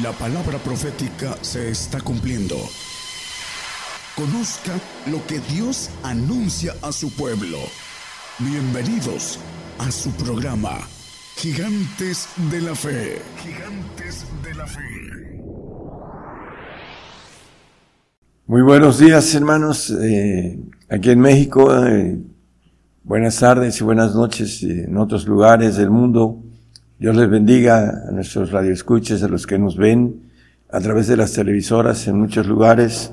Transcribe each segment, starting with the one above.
La palabra profética se está cumpliendo. Conozca lo que Dios anuncia a su pueblo. Bienvenidos a su programa, Gigantes de la Fe. Gigantes de la Fe. Muy buenos días, hermanos. Eh, aquí en México, eh, buenas tardes y buenas noches en otros lugares del mundo. Dios les bendiga a nuestros radioescuches, a los que nos ven a través de las televisoras en muchos lugares.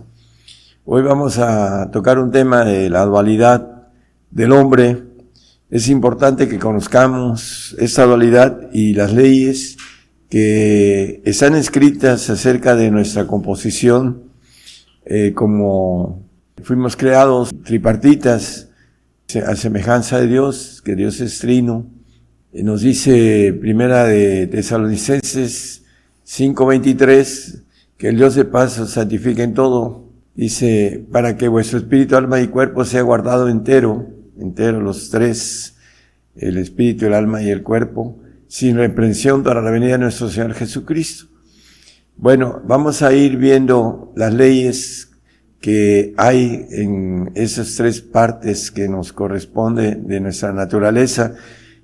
Hoy vamos a tocar un tema de la dualidad del hombre. Es importante que conozcamos esta dualidad y las leyes que están escritas acerca de nuestra composición, eh, como fuimos creados tripartitas a semejanza de Dios, que Dios es trino, nos dice Primera de Tesalonicenses 5:23 que el Dios de paz os santifique en todo. Dice, para que vuestro espíritu, alma y cuerpo sea guardado entero, entero los tres, el espíritu, el alma y el cuerpo, sin reprensión para la venida de nuestro Señor Jesucristo. Bueno, vamos a ir viendo las leyes que hay en esas tres partes que nos corresponde de nuestra naturaleza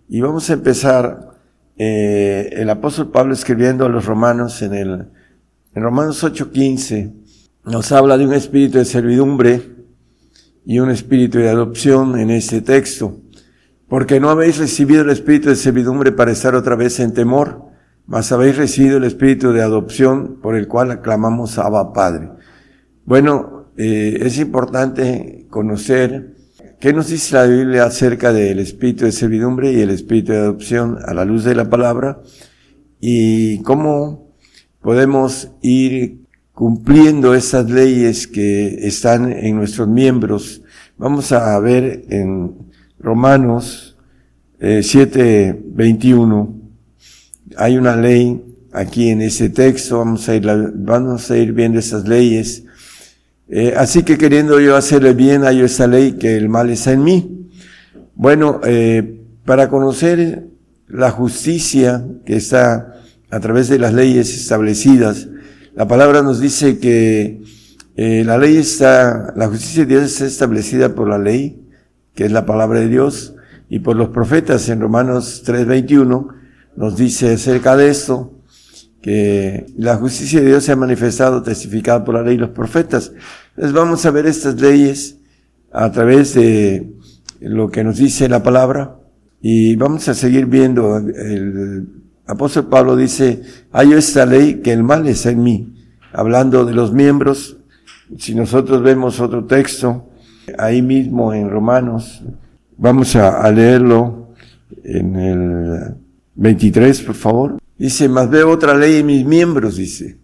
y vamos a empezar eh, el apóstol Pablo escribiendo a los romanos en el en Romanos 8:15 nos habla de un espíritu de servidumbre y un espíritu de adopción en este texto, porque no habéis recibido el espíritu de servidumbre para estar otra vez en temor, mas habéis recibido el espíritu de adopción por el cual aclamamos Abba Padre. Bueno, eh, es importante conocer ¿Qué nos dice la Biblia acerca del espíritu de servidumbre y el espíritu de adopción a la luz de la palabra? Y cómo podemos ir cumpliendo esas leyes que están en nuestros miembros. Vamos a ver en Romanos eh, 7, 21. Hay una ley aquí en ese texto. Vamos a ir, vamos a ir viendo esas leyes eh, así que queriendo yo hacerle bien, hay esa ley que el mal está en mí. Bueno, eh, para conocer la justicia que está a través de las leyes establecidas, la palabra nos dice que eh, la ley está, la justicia de Dios está establecida por la ley, que es la palabra de Dios, y por los profetas en Romanos 3:21 nos dice acerca de esto, que la justicia de Dios se ha manifestado, testificada por la ley y los profetas. Entonces vamos a ver estas leyes a través de lo que nos dice la palabra y vamos a seguir viendo. El apóstol Pablo dice, hay esta ley que el mal es en mí. Hablando de los miembros, si nosotros vemos otro texto, ahí mismo en Romanos, vamos a, a leerlo en el 23, por favor. Dice, más veo otra ley en mis miembros, dice,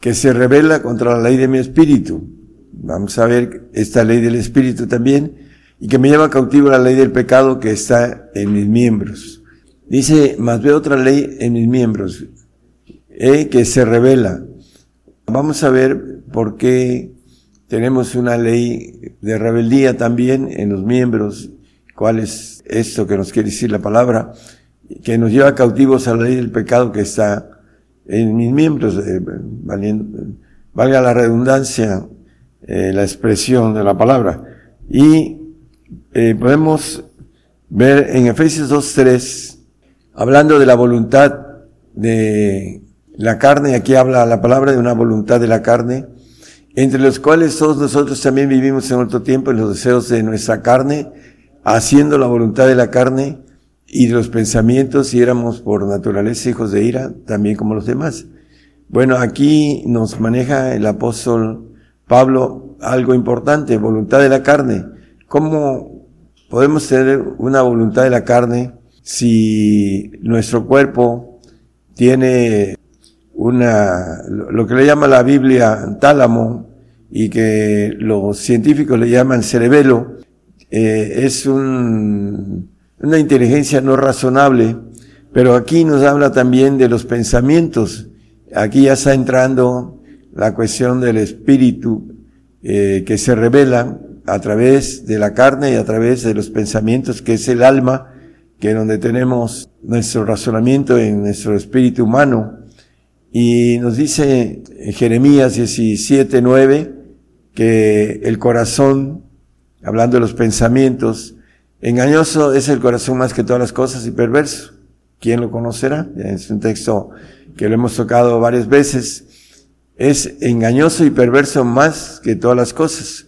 que se revela contra la ley de mi espíritu. Vamos a ver esta ley del espíritu también, y que me lleva cautivo la ley del pecado que está en mis miembros. Dice, más veo otra ley en mis miembros, eh, que se revela. Vamos a ver por qué tenemos una ley de rebeldía también en los miembros, cuál es esto que nos quiere decir la palabra que nos lleva cautivos a la ley del pecado que está en mis miembros, eh, valga la redundancia, eh, la expresión de la palabra. Y eh, podemos ver en Efesios 2.3, hablando de la voluntad de la carne, aquí habla la palabra de una voluntad de la carne, entre los cuales todos nosotros también vivimos en otro tiempo en los deseos de nuestra carne, haciendo la voluntad de la carne, y los pensamientos, si éramos por naturaleza hijos de ira, también como los demás. Bueno, aquí nos maneja el apóstol Pablo algo importante, voluntad de la carne. ¿Cómo podemos tener una voluntad de la carne si nuestro cuerpo tiene una, lo que le llama la Biblia tálamo y que los científicos le llaman cerebelo, eh, es un, una inteligencia no razonable, pero aquí nos habla también de los pensamientos. Aquí ya está entrando la cuestión del espíritu eh, que se revela a través de la carne y a través de los pensamientos, que es el alma, que es donde tenemos nuestro razonamiento en nuestro espíritu humano. Y nos dice Jeremías 17, 9, que el corazón, hablando de los pensamientos, engañoso es el corazón más que todas las cosas y perverso. ¿Quién lo conocerá? Es un texto que lo hemos tocado varias veces. Es engañoso y perverso más que todas las cosas.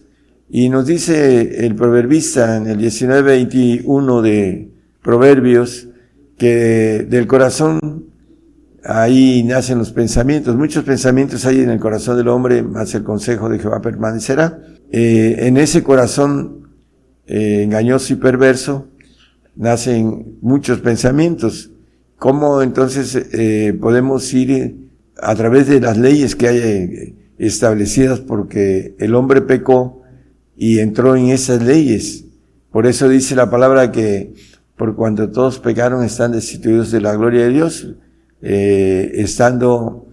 Y nos dice el proverbista en el 19:21 de Proverbios que del corazón ahí nacen los pensamientos. Muchos pensamientos hay en el corazón del hombre, más el consejo de Jehová permanecerá. Eh, en ese corazón eh, engañoso y perverso nacen muchos pensamientos. ¿Cómo entonces eh, podemos ir a través de las leyes que hay establecidas porque el hombre pecó y entró en esas leyes. Por eso dice la palabra que por cuanto todos pecaron están destituidos de la gloria de Dios, eh, estando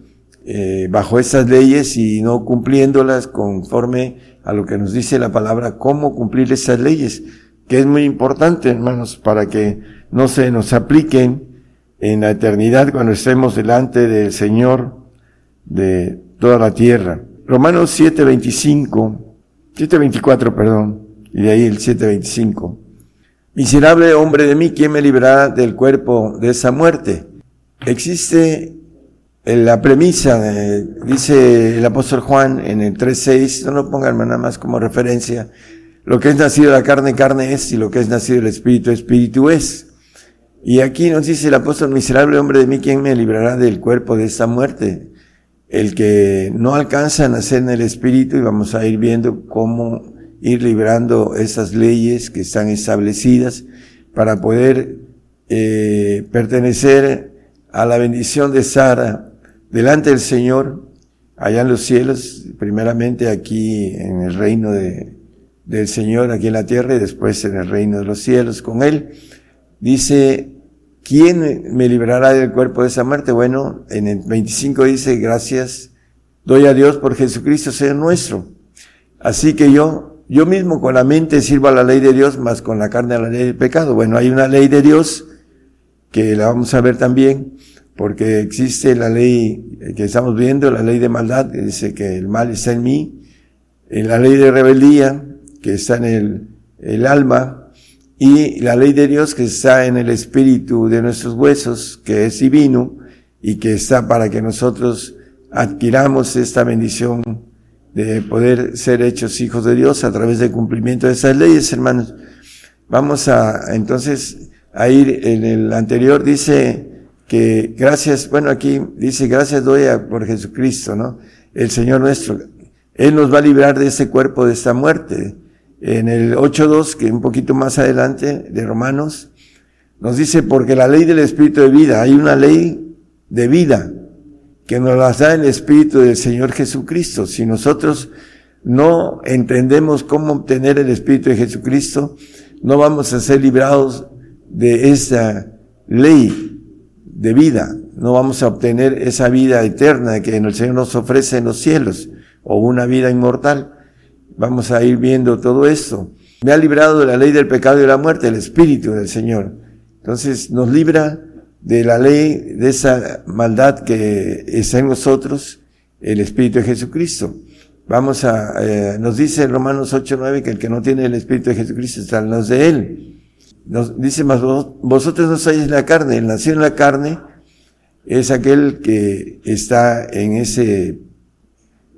eh, bajo esas leyes y no cumpliéndolas conforme a lo que nos dice la palabra, cómo cumplir esas leyes, que es muy importante, hermanos, para que no se nos apliquen en la eternidad cuando estemos delante del Señor de toda la tierra. Romanos 7:25 7.24, perdón, y de ahí el 7.25. Miserable hombre de mí, ¿quién me librará del cuerpo de esa muerte? Existe la premisa, dice el apóstol Juan en el 3.6, no lo pongan nada más como referencia, lo que es nacido de la carne, carne es, y lo que es nacido del espíritu, espíritu es. Y aquí nos dice el apóstol, miserable hombre de mí, ¿quién me librará del cuerpo de esa muerte? el que no alcanza a nacer en el Espíritu y vamos a ir viendo cómo ir librando esas leyes que están establecidas para poder eh, pertenecer a la bendición de Sara delante del Señor, allá en los cielos, primeramente aquí en el reino de, del Señor, aquí en la tierra, y después en el reino de los cielos con Él. Dice ¿Quién me librará del cuerpo de esa muerte? Bueno, en el 25 dice, gracias doy a Dios por Jesucristo ser nuestro. Así que yo, yo mismo con la mente sirvo a la ley de Dios, más con la carne a la ley del pecado. Bueno, hay una ley de Dios que la vamos a ver también, porque existe la ley que estamos viendo, la ley de maldad, que dice que el mal está en mí, en la ley de rebeldía, que está en el, el alma, y la ley de Dios que está en el espíritu de nuestros huesos, que es divino y que está para que nosotros adquiramos esta bendición de poder ser hechos hijos de Dios a través del cumplimiento de esas leyes, hermanos. Vamos a entonces a ir en el anterior dice que gracias, bueno aquí dice gracias doy a, por Jesucristo, ¿no? El Señor nuestro. Él nos va a librar de ese cuerpo, de esta muerte en el 8.2, que un poquito más adelante de Romanos, nos dice, porque la ley del Espíritu de vida, hay una ley de vida que nos la da el Espíritu del Señor Jesucristo. Si nosotros no entendemos cómo obtener el Espíritu de Jesucristo, no vamos a ser librados de esa ley de vida. No vamos a obtener esa vida eterna que el Señor nos ofrece en los cielos o una vida inmortal. Vamos a ir viendo todo esto. Me ha librado de la ley del pecado y de la muerte, el Espíritu del Señor. Entonces nos libra de la ley, de esa maldad que está en nosotros, el Espíritu de Jesucristo. Vamos a, eh, nos dice Romanos 8, 9 que el que no tiene el Espíritu de Jesucristo está en los de Él. Nos dice más, vosotros no sois la carne, el nacido en la carne es aquel que está en ese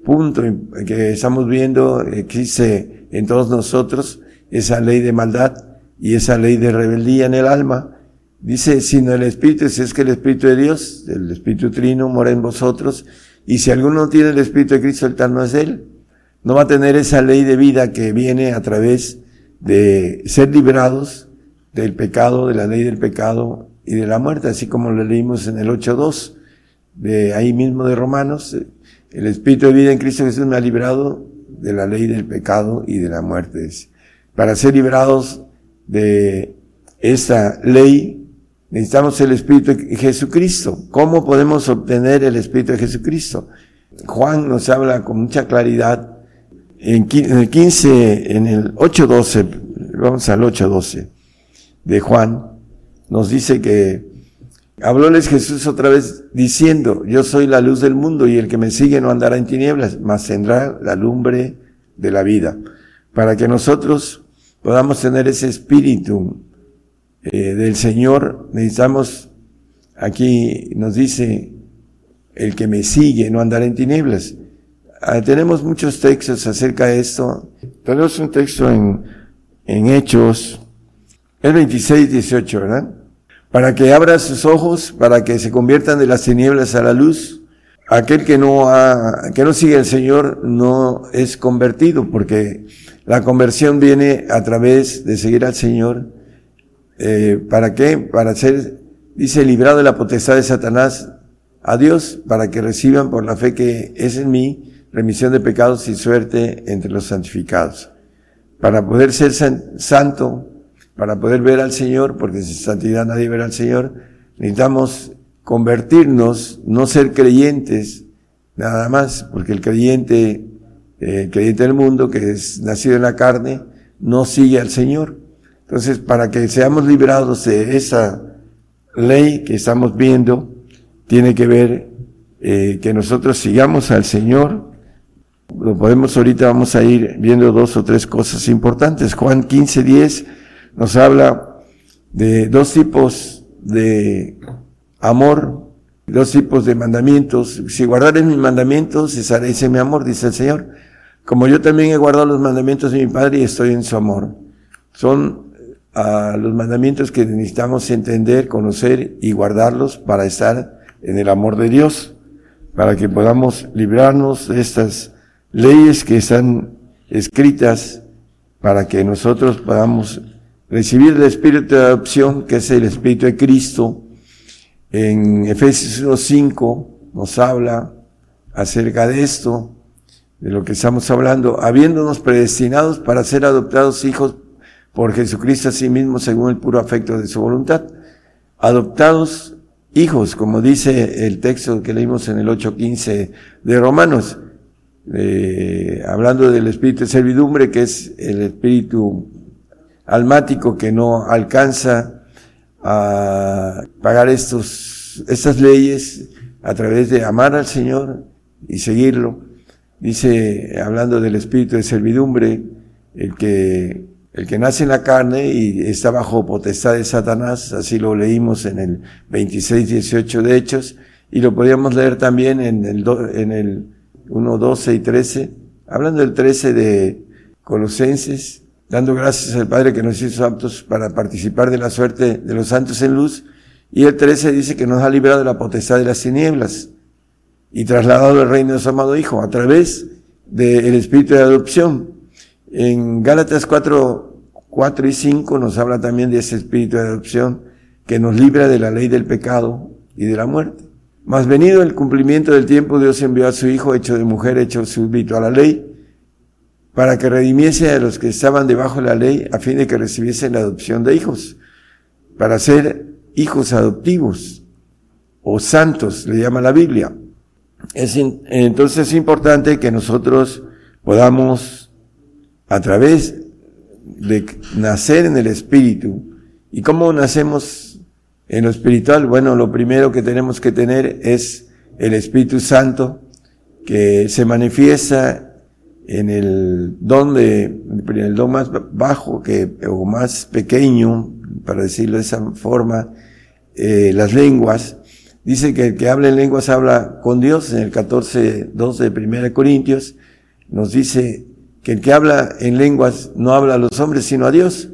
punto que estamos viendo existe en todos nosotros esa ley de maldad y esa ley de rebeldía en el alma. Dice, sino el Espíritu, si es que el Espíritu de Dios, el Espíritu Trino, mora en vosotros, y si alguno no tiene el Espíritu de Cristo, el tal no es él. No va a tener esa ley de vida que viene a través de ser liberados del pecado, de la ley del pecado y de la muerte, así como lo leímos en el 8.2 de ahí mismo de Romanos, el Espíritu de vida en Cristo Jesús me ha librado de la ley del pecado y de la muerte. Para ser liberados de esta ley, necesitamos el Espíritu de Jesucristo. ¿Cómo podemos obtener el Espíritu de Jesucristo? Juan nos habla con mucha claridad en el 15, en el 8.12, vamos al 8.12 de Juan, nos dice que Hablóles Jesús otra vez diciendo, yo soy la luz del mundo y el que me sigue no andará en tinieblas, mas tendrá la lumbre de la vida. Para que nosotros podamos tener ese espíritu eh, del Señor, necesitamos, aquí nos dice, el que me sigue no andará en tinieblas. Ah, tenemos muchos textos acerca de esto. Tenemos un texto en, en Hechos, el 26, 18, ¿verdad? Para que abra sus ojos, para que se conviertan de las tinieblas a la luz. Aquel que no ha, que no sigue al Señor no es convertido, porque la conversión viene a través de seguir al Señor. Eh, ¿Para qué? Para ser, dice, librado de la potestad de Satanás a Dios, para que reciban por la fe que es en mí remisión de pecados y suerte entre los santificados. Para poder ser santo, para poder ver al Señor, porque sin santidad nadie verá al Señor, necesitamos convertirnos, no ser creyentes, nada más, porque el creyente, eh, el creyente del mundo, que es nacido en la carne, no sigue al Señor. Entonces, para que seamos librados de esa ley que estamos viendo, tiene que ver eh, que nosotros sigamos al Señor. Lo podemos ahorita, vamos a ir viendo dos o tres cosas importantes. Juan 15, 10 nos habla de dos tipos de amor, dos tipos de mandamientos. Si guardares mis mandamientos, ese mi amor, dice el Señor. Como yo también he guardado los mandamientos de mi Padre y estoy en su amor. Son uh, los mandamientos que necesitamos entender, conocer y guardarlos para estar en el amor de Dios, para que podamos librarnos de estas leyes que están escritas para que nosotros podamos recibir el espíritu de adopción, que es el espíritu de Cristo. En Efesios 1.5 nos habla acerca de esto, de lo que estamos hablando, habiéndonos predestinados para ser adoptados hijos por Jesucristo a sí mismo según el puro afecto de su voluntad. Adoptados hijos, como dice el texto que leímos en el 8.15 de Romanos, eh, hablando del espíritu de servidumbre, que es el espíritu almático que no alcanza a pagar estos, estas leyes a través de amar al Señor y seguirlo. Dice, hablando del espíritu de servidumbre, el que, el que nace en la carne y está bajo potestad de Satanás, así lo leímos en el 26, 18 de Hechos, y lo podíamos leer también en el, en el 1, 12 y 13, hablando del 13 de Colosenses, dando gracias al Padre que nos hizo aptos para participar de la suerte de los santos en luz. Y el 13 dice que nos ha librado de la potestad de las tinieblas y trasladado al reino de su amado Hijo a través del espíritu de adopción. En Gálatas 4, 4 y 5 nos habla también de ese espíritu de adopción que nos libra de la ley del pecado y de la muerte. Más venido el cumplimiento del tiempo, Dios envió a su Hijo, hecho de mujer, hecho súbito a la ley, para que redimiese a los que estaban debajo de la ley a fin de que recibiesen la adopción de hijos, para ser hijos adoptivos o santos, le llama la Biblia. Es entonces es importante que nosotros podamos, a través de nacer en el Espíritu, ¿y cómo nacemos en lo espiritual? Bueno, lo primero que tenemos que tener es el Espíritu Santo, que se manifiesta en el don de, en el don más bajo que, o más pequeño, para decirlo de esa forma, eh, las lenguas, dice que el que habla en lenguas habla con Dios, en el 14, 2 de 1 Corintios, nos dice que el que habla en lenguas no habla a los hombres, sino a Dios.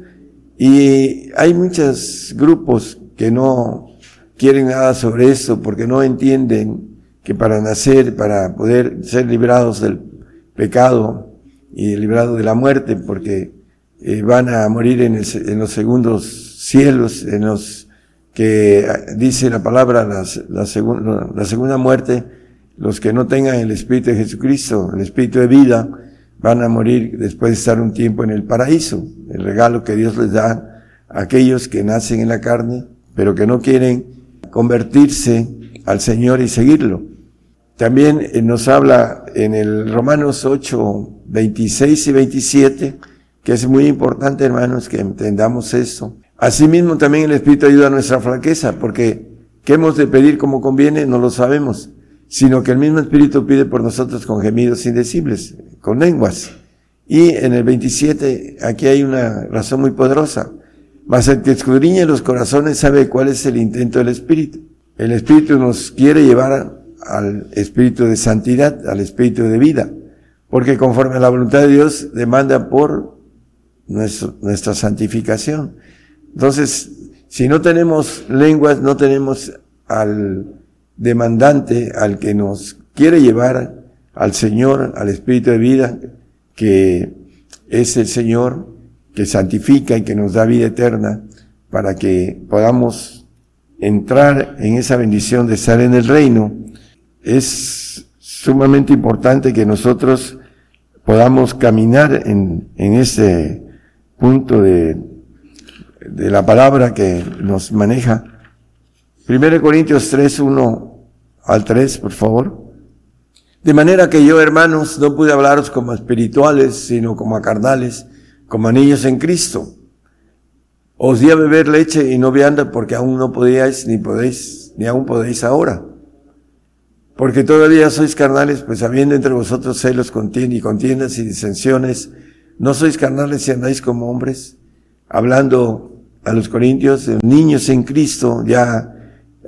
Y hay muchos grupos que no quieren nada sobre eso porque no entienden que para nacer, para poder ser librados del pecado y librado de la muerte, porque eh, van a morir en, en, los segundos cielos, en los que dice la palabra, la, la segunda muerte, los que no tengan el Espíritu de Jesucristo, el Espíritu de vida, van a morir después de estar un tiempo en el paraíso, el regalo que Dios les da a aquellos que nacen en la carne, pero que no quieren convertirse al Señor y seguirlo. También eh, nos habla en el Romanos 8, 26 y 27, que es muy importante, hermanos, que entendamos esto. Asimismo, también el Espíritu ayuda a nuestra franqueza, porque ¿Qué hemos de pedir como conviene? No lo sabemos, sino que el mismo Espíritu pide por nosotros con gemidos indecibles, con lenguas. Y en el 27, aquí hay una razón muy poderosa. Mas el que escudriña los corazones sabe cuál es el intento del Espíritu. El Espíritu nos quiere llevar al Espíritu de santidad, al Espíritu de vida, porque conforme a la voluntad de Dios demanda por nuestra santificación. Entonces, si no tenemos lenguas, no tenemos al demandante, al que nos quiere llevar al Señor, al Espíritu de vida, que es el Señor que santifica y que nos da vida eterna para que podamos entrar en esa bendición de estar en el reino. Es sumamente importante que nosotros podamos caminar en, en ese punto de, de la palabra que nos maneja. Primero Corintios 3, 1 al 3, por favor. De manera que yo, hermanos, no pude hablaros como espirituales, sino como a carnales, como a niños en Cristo. Os di a beber leche y no vianda porque aún no podíais, ni podéis, ni aún podéis ahora. Porque todavía sois carnales, pues habiendo entre vosotros celos y contiendas y disensiones, no sois carnales y andáis como hombres, hablando a los corintios, niños en Cristo, ya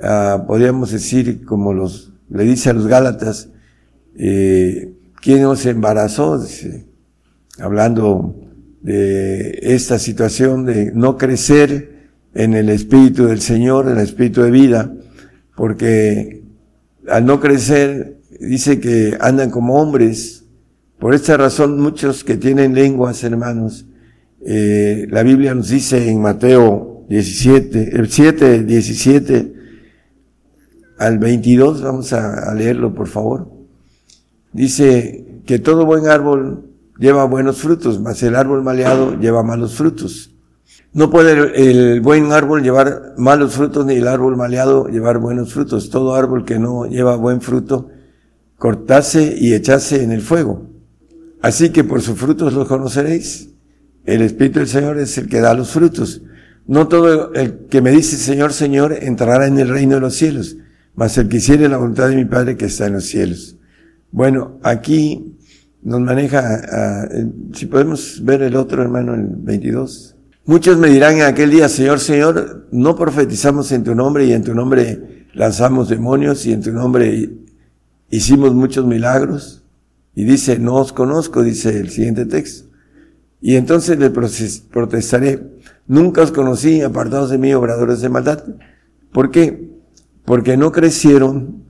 ah, podríamos decir como los, le dice a los Gálatas, eh, ¿quién nos embarazó? hablando de esta situación de no crecer en el Espíritu del Señor, en el Espíritu de vida, porque al no crecer dice que andan como hombres. Por esta razón muchos que tienen lenguas, hermanos, eh, la Biblia nos dice en Mateo 17, el 7, 17 al 22, vamos a leerlo por favor. Dice que todo buen árbol lleva buenos frutos, mas el árbol maleado lleva malos frutos. No puede el buen árbol llevar malos frutos ni el árbol maleado llevar buenos frutos. Todo árbol que no lleva buen fruto, cortase y echase en el fuego. Así que por sus frutos los conoceréis. El Espíritu del Señor es el que da los frutos. No todo el que me dice Señor, Señor entrará en el reino de los cielos, mas el que hiciere la voluntad de mi Padre que está en los cielos. Bueno, aquí nos maneja, si podemos ver el otro hermano, el 22. Muchos me dirán en aquel día, Señor, Señor, no profetizamos en tu nombre y en tu nombre lanzamos demonios y en tu nombre hicimos muchos milagros. Y dice, no os conozco, dice el siguiente texto. Y entonces le protestaré, nunca os conocí, apartados de mí, obradores de maldad. ¿Por qué? Porque no crecieron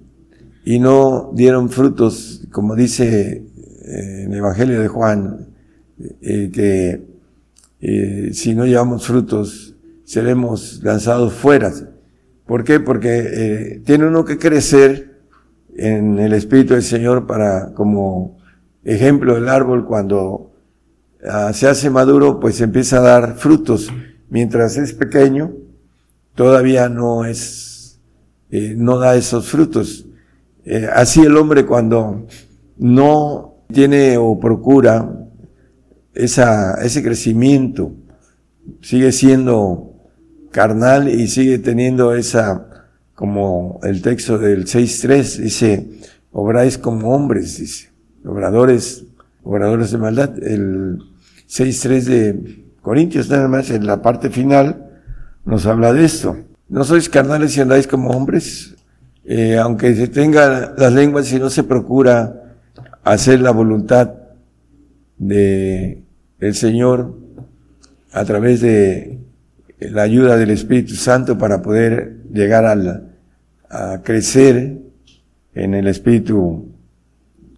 y no dieron frutos, como dice eh, en el Evangelio de Juan, eh, que eh, si no llevamos frutos seremos lanzados fuera. ¿Por qué? Porque tiene uno que crecer en el Espíritu del Señor para, como ejemplo, del árbol cuando ah, se hace maduro, pues empieza a dar frutos. Mientras es pequeño, todavía no es, no da esos frutos. Eh, así el hombre cuando no tiene o procura esa, ese crecimiento, sigue siendo carnal y sigue teniendo esa, como el texto del 6.3 dice, obráis como hombres, dice, obradores, obradores de maldad. El 6.3 de Corintios, nada más en la parte final, nos habla de esto. No sois carnales y andáis como hombres, eh, aunque se tenga las lenguas y no se procura hacer la voluntad de el Señor a través de la ayuda del Espíritu Santo para poder llegar a, a crecer en el Espíritu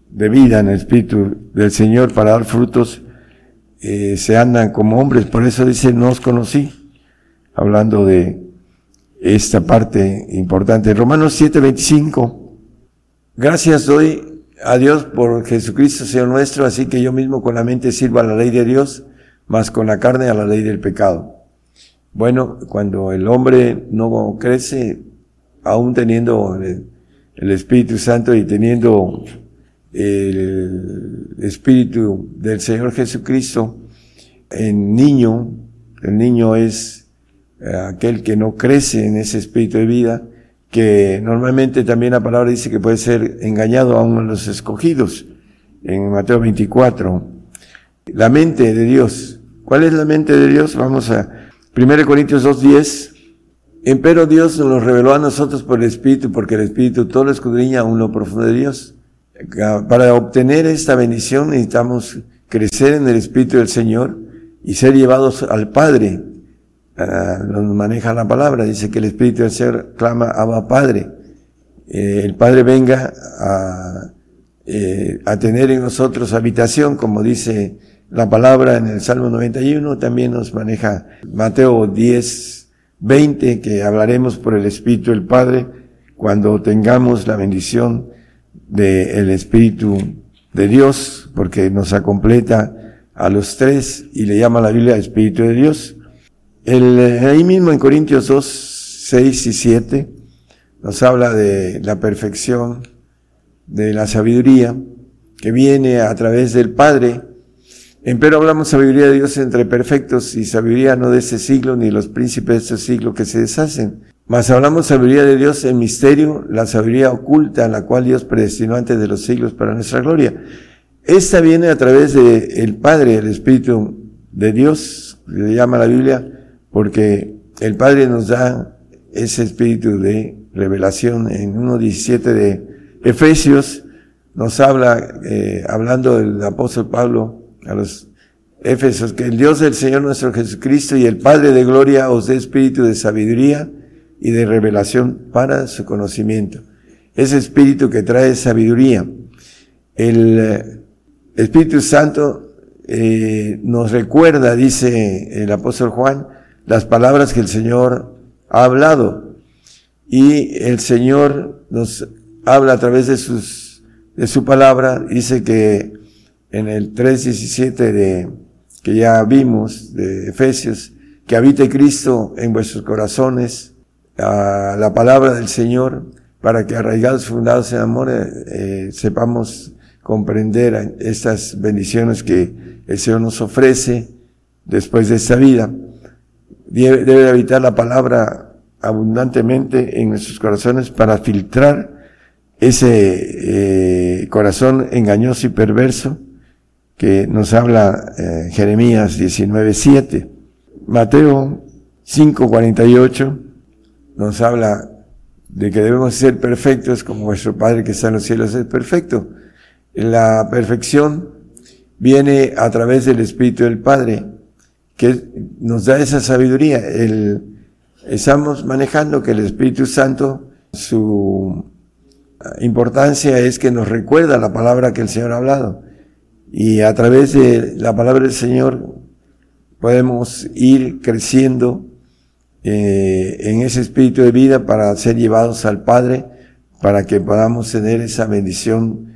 de vida, en el Espíritu del Señor para dar frutos, eh, se andan como hombres. Por eso dice, no os conocí, hablando de esta parte importante. Romanos 7:25. Gracias doy a Dios por Jesucristo, Señor nuestro, así que yo mismo con la mente sirvo a la ley de Dios, más con la carne a la ley del pecado. Bueno, cuando el hombre no crece, aún teniendo el, el Espíritu Santo y teniendo el Espíritu del Señor Jesucristo, en niño, el niño es eh, aquel que no crece en ese espíritu de vida, que normalmente también la palabra dice que puede ser engañado a uno de los escogidos, en Mateo 24. La mente de Dios. ¿Cuál es la mente de Dios? Vamos a 1 Corintios 2.10. Empero Dios nos reveló a nosotros por el Espíritu, porque el Espíritu todo lo escudriña a uno profundo de Dios. Para obtener esta bendición necesitamos crecer en el Espíritu del Señor y ser llevados al Padre. Ah, nos maneja la palabra, dice que el Espíritu del Señor clama Abba Padre. Eh, el Padre venga a, eh, a tener en nosotros habitación, como dice la palabra en el Salmo 91, también nos maneja Mateo 10, 20, que hablaremos por el Espíritu del Padre cuando tengamos la bendición del Espíritu de Dios, porque nos acompleta a los tres y le llama la Biblia Espíritu de Dios. El, ahí mismo en Corintios 2, 6 y 7 nos habla de la perfección de la sabiduría que viene a través del Padre. Empero hablamos sabiduría de Dios entre perfectos y sabiduría no de ese siglo ni los príncipes de este siglo que se deshacen. Mas hablamos sabiduría de Dios en misterio, la sabiduría oculta, la cual Dios predestinó antes de los siglos para nuestra gloria. Esta viene a través de el Padre, el Espíritu de Dios, le llama la Biblia, porque el Padre nos da ese espíritu de revelación en 1.17 de Efesios, nos habla, eh, hablando del apóstol Pablo a los Efesios, que el Dios del Señor nuestro Jesucristo y el Padre de gloria os dé espíritu de sabiduría y de revelación para su conocimiento. Ese espíritu que trae sabiduría. El eh, Espíritu Santo eh, nos recuerda, dice el apóstol Juan, las palabras que el Señor ha hablado. Y el Señor nos habla a través de sus, de su palabra, dice que en el 3.17 de, que ya vimos de Efesios, que habite Cristo en vuestros corazones, a la palabra del Señor para que arraigados, fundados en amor, eh, eh, sepamos comprender estas bendiciones que el Señor nos ofrece después de esta vida. Debe, debe habitar la palabra abundantemente en nuestros corazones para filtrar ese eh, corazón engañoso y perverso que nos habla Jeremías 19.7. Mateo 5.48 nos habla de que debemos ser perfectos como vuestro Padre que está en los cielos es perfecto. La perfección viene a través del Espíritu del Padre, que nos da esa sabiduría. El, estamos manejando que el Espíritu Santo, su importancia es que nos recuerda la palabra que el Señor ha hablado. Y a través de la palabra del Señor podemos ir creciendo eh, en ese espíritu de vida para ser llevados al Padre, para que podamos tener esa bendición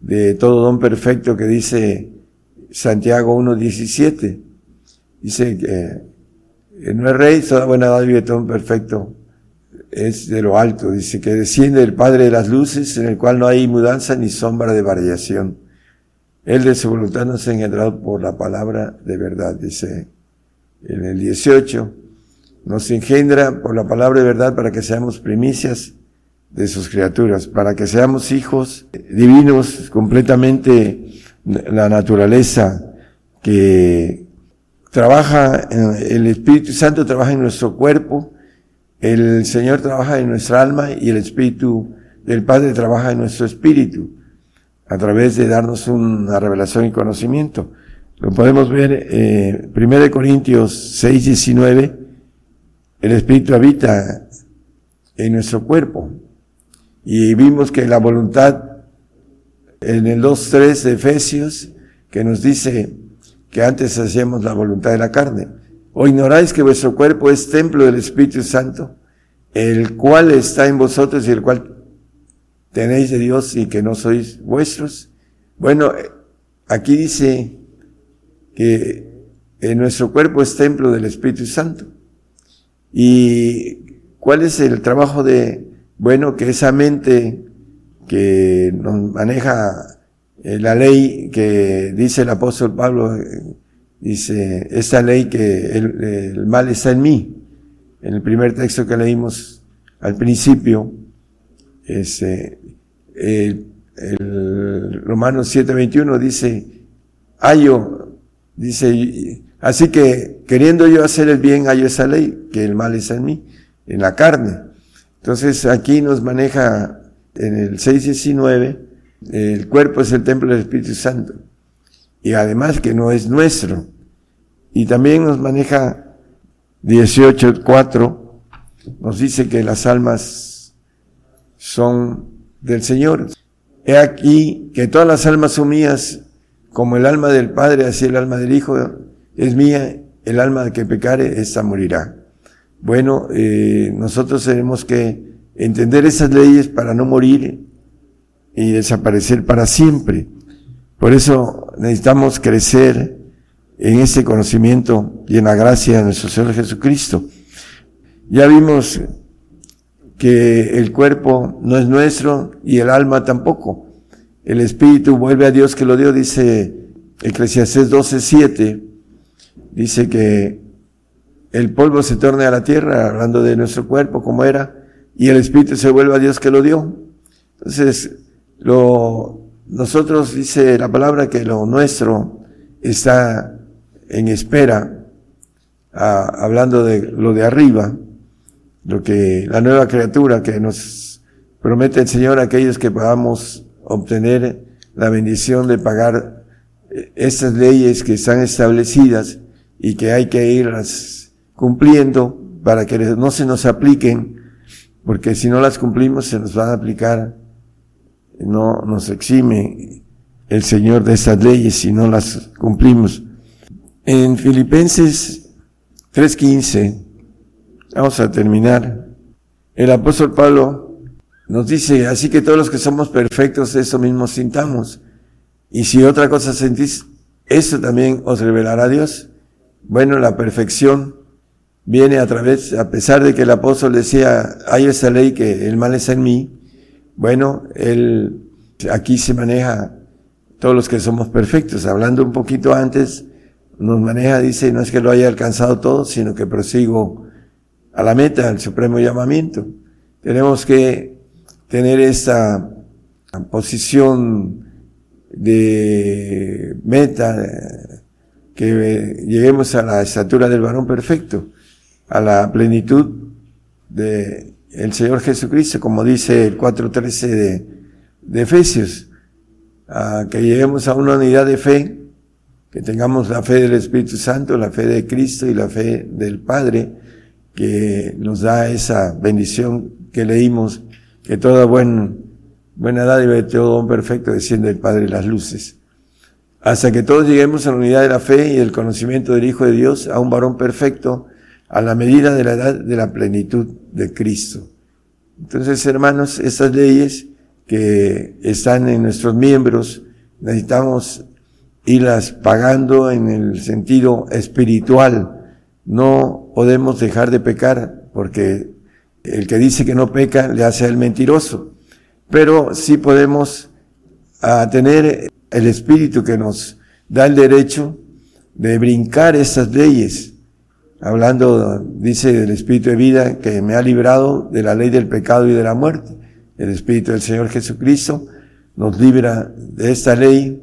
de todo don perfecto que dice Santiago 1.17. Dice que no es rey, toda buena edad vive todo perfecto es de lo alto. Dice que desciende el Padre de las luces, en el cual no hay mudanza ni sombra de variación. Él de su voluntad nos ha engendrado por la palabra de verdad, dice en el 18 nos engendra por la palabra de verdad para que seamos primicias de sus criaturas, para que seamos hijos divinos, completamente la naturaleza que trabaja, el Espíritu Santo trabaja en nuestro cuerpo, el Señor trabaja en nuestra alma y el Espíritu del Padre trabaja en nuestro espíritu, a través de darnos una revelación y conocimiento. Lo podemos ver, eh, 1 Corintios 6, 19, el Espíritu habita en nuestro cuerpo. Y vimos que la voluntad, en el 2.3 de Efesios, que nos dice que antes hacíamos la voluntad de la carne. ¿O ignoráis que vuestro cuerpo es templo del Espíritu Santo, el cual está en vosotros y el cual tenéis de Dios y que no sois vuestros? Bueno, aquí dice que en nuestro cuerpo es templo del Espíritu Santo. ¿Y cuál es el trabajo de, bueno, que esa mente que nos maneja eh, la ley que dice el apóstol Pablo, eh, dice, esta ley que el, mal está en mí, en el primer texto que leímos al principio, este, el, el Romanos 7:21 dice, hallo, dice, así que queriendo yo hacer el bien, hallo esa ley, que el mal es en mí, en la carne. Entonces aquí nos maneja en el 6:19, el cuerpo es el templo del Espíritu Santo. Y además que no es nuestro. Y también nos maneja 18.4, nos dice que las almas son del Señor. He aquí que todas las almas son mías, como el alma del Padre, así el alma del Hijo es mía, el alma que pecare, esta morirá. Bueno, eh, nosotros tenemos que entender esas leyes para no morir y desaparecer para siempre. Por eso necesitamos crecer en ese conocimiento y en la gracia de nuestro Señor Jesucristo. Ya vimos que el cuerpo no es nuestro y el alma tampoco. El espíritu vuelve a Dios que lo dio, dice Eclesiastés 12:7, dice que el polvo se torne a la tierra, hablando de nuestro cuerpo como era, y el espíritu se vuelve a Dios que lo dio. Entonces, lo, nosotros dice la palabra que lo nuestro está en espera, hablando de lo de arriba, lo que la nueva criatura que nos promete el Señor a aquellos que podamos obtener la bendición de pagar eh, estas leyes que están establecidas y que hay que irlas cumpliendo para que no se nos apliquen, porque si no las cumplimos se nos van a aplicar, no nos exime el Señor de estas leyes si no las cumplimos. En Filipenses 3.15, vamos a terminar, el apóstol Pablo nos dice, así que todos los que somos perfectos, eso mismo sintamos. Y si otra cosa sentís, eso también os revelará Dios. Bueno, la perfección viene a través, a pesar de que el apóstol decía, hay esa ley que el mal es en mí, bueno, él, aquí se maneja todos los que somos perfectos. Hablando un poquito antes, nos maneja, dice, no es que lo haya alcanzado todo, sino que prosigo a la meta, al supremo llamamiento. Tenemos que tener esta posición de meta, que lleguemos a la estatura del varón perfecto, a la plenitud de el Señor Jesucristo, como dice el 4.13 de, de Efesios, a que lleguemos a una unidad de fe que tengamos la fe del Espíritu Santo, la fe de Cristo y la fe del Padre, que nos da esa bendición que leímos, que toda buen, buena edad y todo don perfecto desciende del Padre las luces. Hasta que todos lleguemos a la unidad de la fe y el conocimiento del Hijo de Dios, a un varón perfecto, a la medida de la edad de la plenitud de Cristo. Entonces, hermanos, estas leyes que están en nuestros miembros, necesitamos irlas pagando en el sentido espiritual. No podemos dejar de pecar porque el que dice que no peca le hace al mentiroso. Pero sí podemos tener el espíritu que nos da el derecho de brincar esas leyes. Hablando, dice del espíritu de vida que me ha librado de la ley del pecado y de la muerte. El espíritu del Señor Jesucristo nos libra de esta ley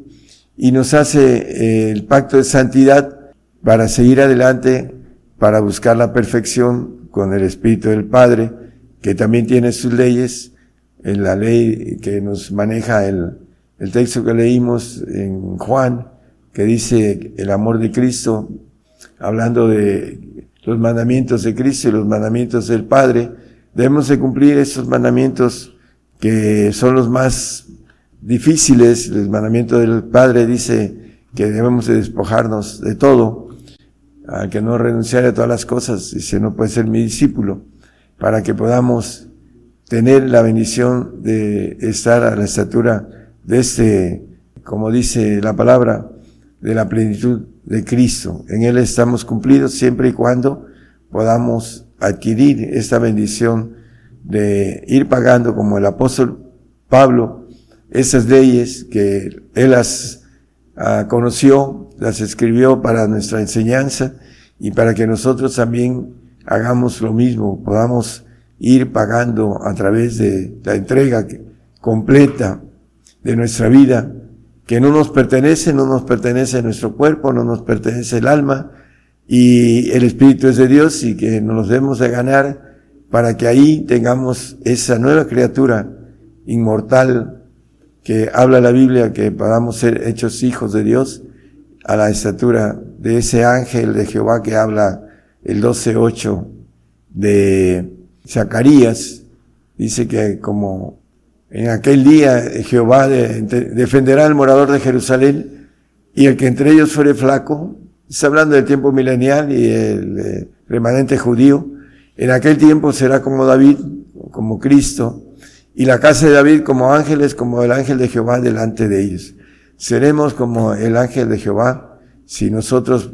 y nos hace eh, el pacto de santidad para seguir adelante, para buscar la perfección con el Espíritu del Padre, que también tiene sus leyes, en la ley que nos maneja el, el texto que leímos en Juan, que dice el amor de Cristo, hablando de los mandamientos de Cristo y los mandamientos del Padre, debemos de cumplir esos mandamientos que son los más difíciles, el mandamiento del Padre dice que debemos de despojarnos de todo, a que no renunciar a todas las cosas, dice, no puede ser mi discípulo, para que podamos tener la bendición de estar a la estatura de este, como dice la palabra, de la plenitud de Cristo. En Él estamos cumplidos siempre y cuando podamos adquirir esta bendición de ir pagando como el apóstol Pablo esas leyes que Él las ah, conoció, las escribió para nuestra enseñanza y para que nosotros también hagamos lo mismo, podamos ir pagando a través de la entrega completa de nuestra vida, que no nos pertenece, no nos pertenece nuestro cuerpo, no nos pertenece el alma, y el Espíritu es de Dios y que nos debemos de ganar para que ahí tengamos esa nueva criatura inmortal que habla la Biblia, que podamos ser hechos hijos de Dios a la estatura de ese ángel de Jehová que habla el 12.8 de Zacarías. Dice que como en aquel día Jehová defenderá al morador de Jerusalén y el que entre ellos fuere flaco, está hablando del tiempo milenial y el eh, remanente judío, en aquel tiempo será como David, como Cristo, y la casa de David como ángeles, como el ángel de Jehová delante de ellos. Seremos como el ángel de Jehová si nosotros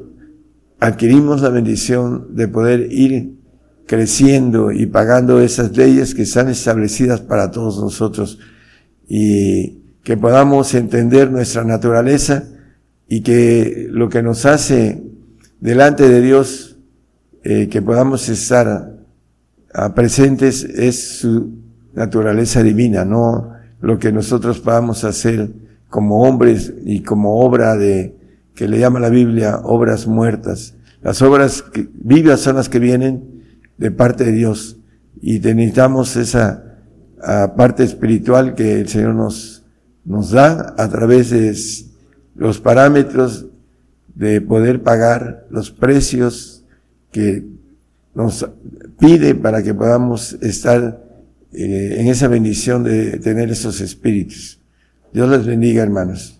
adquirimos la bendición de poder ir creciendo y pagando esas leyes que están establecidas para todos nosotros y que podamos entender nuestra naturaleza y que lo que nos hace delante de Dios, eh, que podamos estar presentes es su naturaleza divina, no lo que nosotros podamos hacer como hombres y como obra de, que le llama la Biblia, obras muertas. Las obras vivas son las que vienen de parte de Dios y necesitamos esa parte espiritual que el Señor nos, nos da a través de los parámetros de poder pagar los precios que nos pide para que podamos estar eh, en esa bendición de tener esos espíritus. Dios les bendiga, hermanos.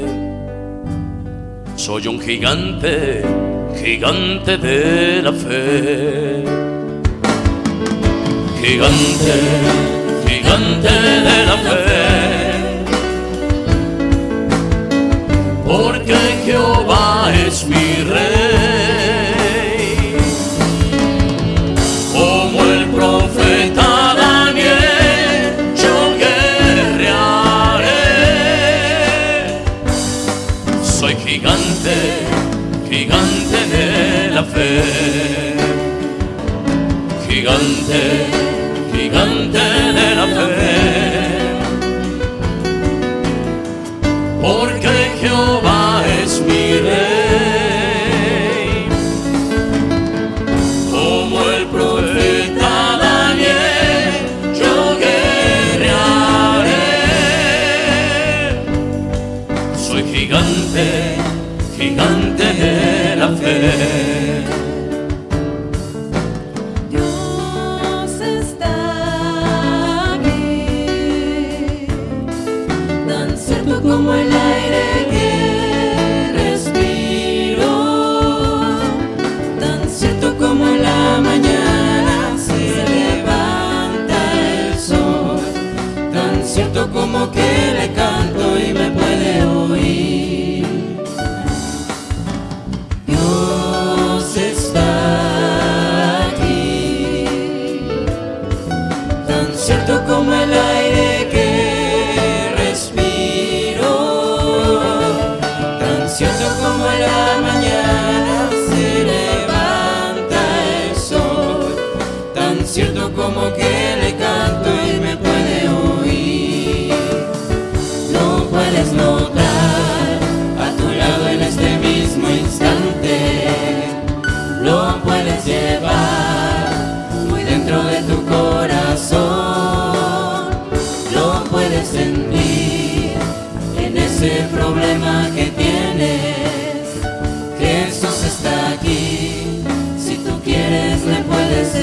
Soy un gigante gigante de la fe. Gigante, gigante de la fe. Porque Jehová es mi rey. 네. 귀간대 귀간대. desierto como que le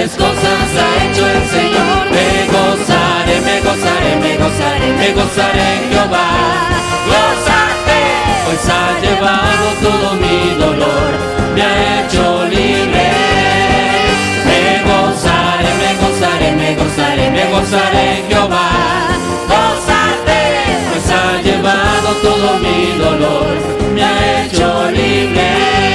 grandes cosas ha hecho el Señor. Me gozaré, me gozaré, me gozaré, me gozaré en Jehová. Gozate, pues ha llevado todo mi dolor, me ha hecho libre. Me gozaré, me gozaré, me gozaré, me gozaré en Jehová. Gozate, pues ha llevado todo mi dolor, me ha hecho libre.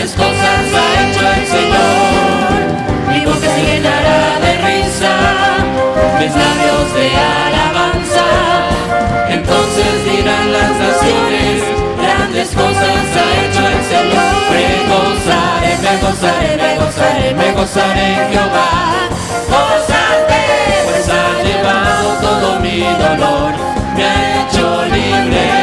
grandes cosas ha hecho el Señor. Mi boca se llenará de risa, mis labios de alabanza. Entonces dirán las naciones, grandes cosas ha hecho el Señor. Me gozaré, me gozaré, me gozaré, me gozaré Jehová. Gozate, pues ha llevado todo mi dolor, me ha hecho libre.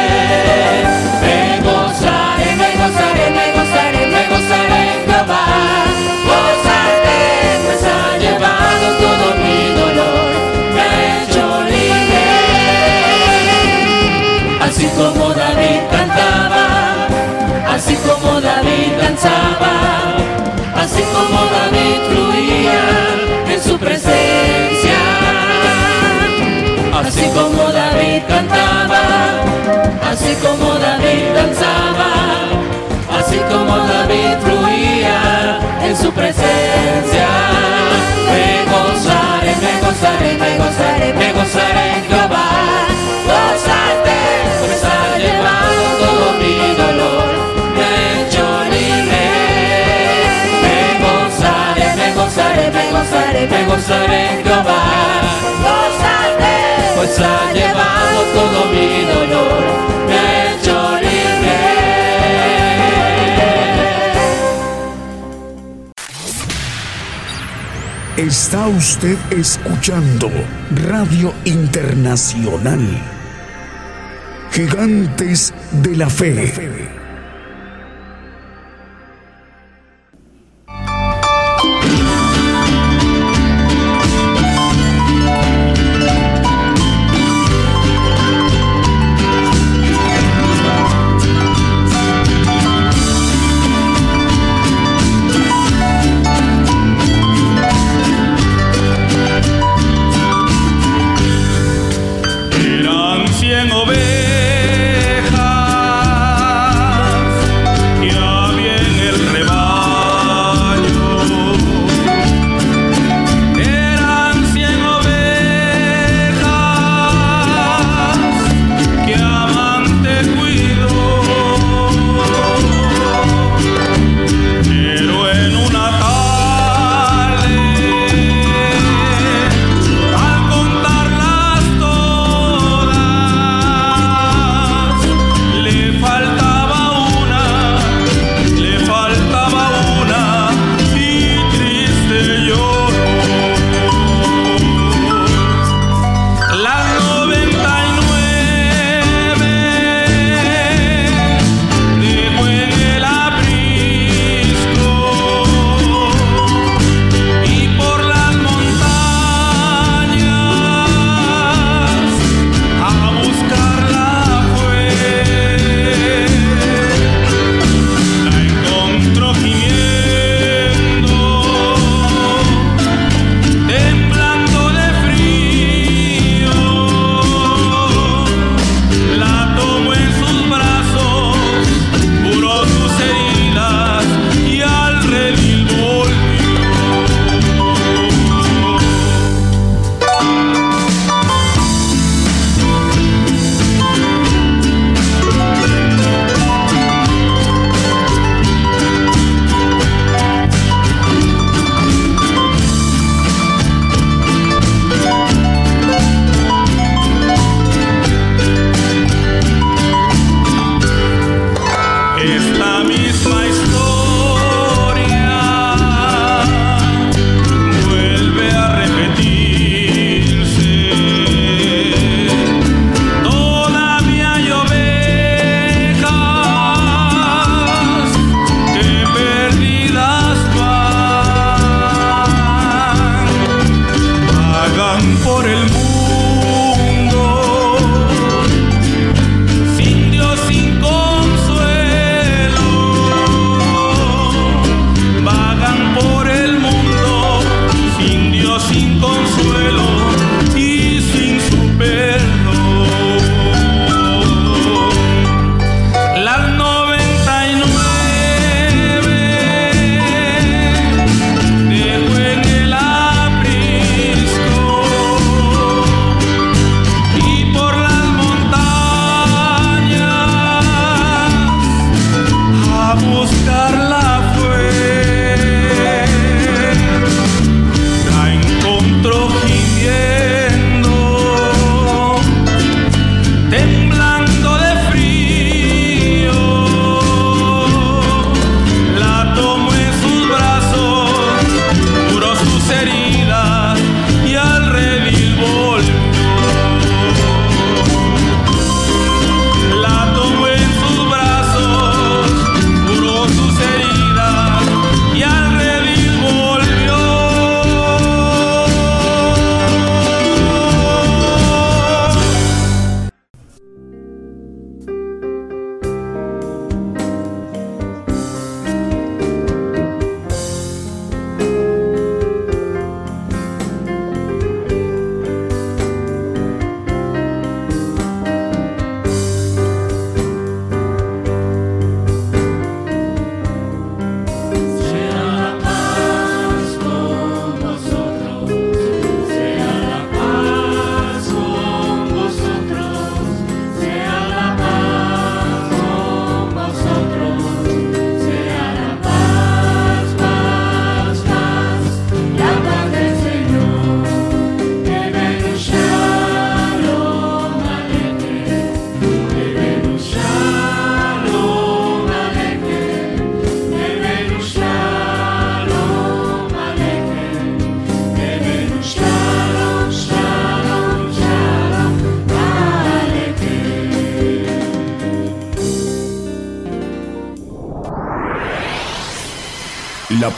gozaré en Jehová. Gozaré, pues ha llevado todo mi dolor, me ha. Está usted escuchando Radio Internacional. Gigantes de la Fe.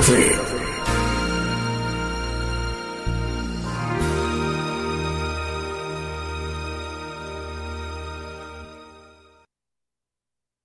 Fe.